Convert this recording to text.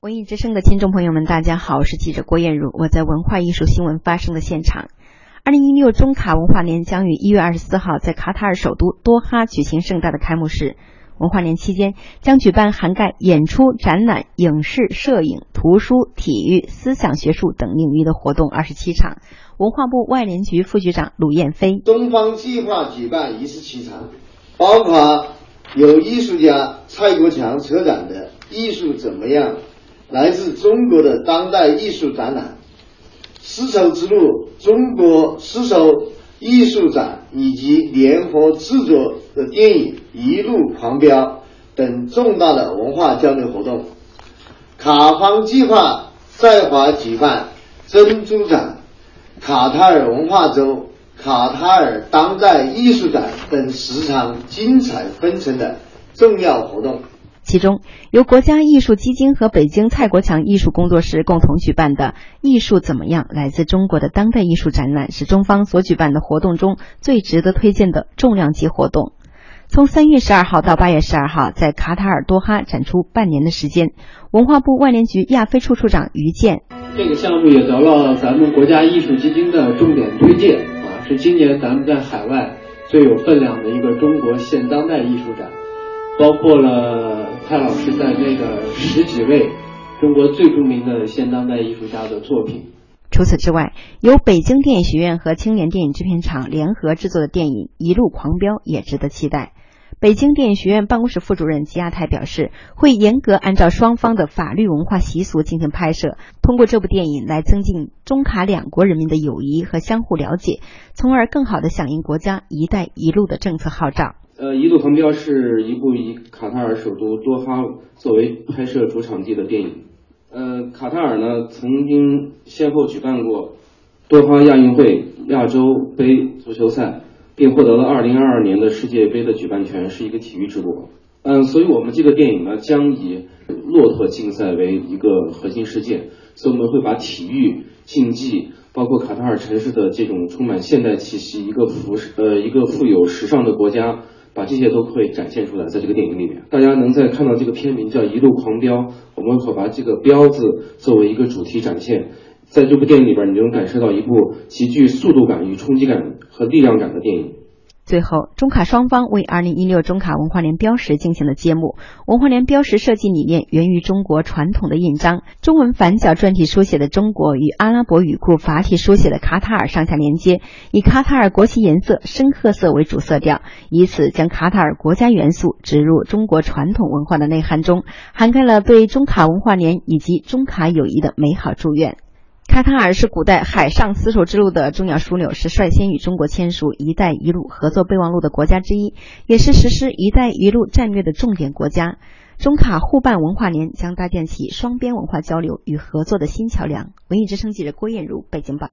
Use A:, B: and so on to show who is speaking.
A: 文艺之声的听众朋友们，大家好，我是记者郭艳茹，我在文化艺术新闻发生的现场。二零一六中卡文化年将于一月二十四号在卡塔尔首都多哈举行盛大的开幕式。文化年期间将举办涵盖演出、展览、影视、摄影、图书、体育、思想学术等领域的活动二十七场。文化部外联局副局长鲁燕飞，
B: 东方计划举办一十七场，包括有艺术家蔡国强策展的“艺术怎么样”。来自中国的当代艺术展览、丝绸之路中国丝绸艺术展以及联合制作的电影《一路狂飙》等重大的文化交流活动。卡方计划在华举办珍珠展、卡塔尔文化周、卡塔尔当代艺术展等十场精彩纷呈的重要活动。
A: 其中，由国家艺术基金和北京蔡国强艺术工作室共同举办的“艺术怎么样？来自中国的当代艺术展览”是中方所举办的活动中最值得推荐的重量级活动。从三月十二号到八月十二号，在卡塔尔多哈展出半年的时间。文化部外联局亚非处处长于健，
C: 这个项目也得了咱们国家艺术基金的重点推荐啊，是今年咱们在海外最有分量的一个中国现当代艺术展。包括了蔡老师在内的十几位中国最著名的现当代艺术家的作品。
A: 除此之外，由北京电影学院和青年电影制片厂联合制作的电影《一路狂飙》也值得期待。北京电影学院办公室副主任吉亚泰表示，会严格按照双方的法律文化习俗进行拍摄，通过这部电影来增进中卡两国人民的友谊和相互了解，从而更好地响应国家“一带一路”的政策号召。
C: 呃，一路狂飙是一部以卡塔尔首都多哈作为拍摄主场地的电影。呃，卡塔尔呢曾经先后举办过多哈亚运会、亚洲杯足球赛，并获得了二零二二年的世界杯的举办权，是一个体育之国。嗯，所以我们这个电影呢将以骆驼竞赛为一个核心事件，所以我们会把体育竞技。包括卡塔尔城市的这种充满现代气息，一个富呃一个富有时尚的国家。把这些都会展现出来，在这个电影里面，大家能在看到这个片名叫《一路狂飙》，我们会把这个“飙”字作为一个主题展现，在这部电影里边，你就能感受到一部极具速度感与冲击感和力量感的电影。
A: 最后，中卡双方为二零一六中卡文化年标识进行了揭幕。文化年标识设计理念源于中国传统的印章，中文反角篆体书写的中国与阿拉伯语库法体书写的卡塔尔上下连接，以卡塔尔国旗颜色深褐色为主色调，以此将卡塔尔国家元素植入中国传统文化的内涵中，涵盖了对中卡文化年以及中卡友谊的美好祝愿。卡塔尔是古代海上丝绸之路的重要枢纽，是率先与中国签署“一带一路”合作备忘录的国家之一，也是实施“一带一路”战略的重点国家。中卡互办文化年将搭建起双边文化交流与合作的新桥梁。文艺之声记者郭艳茹北京报。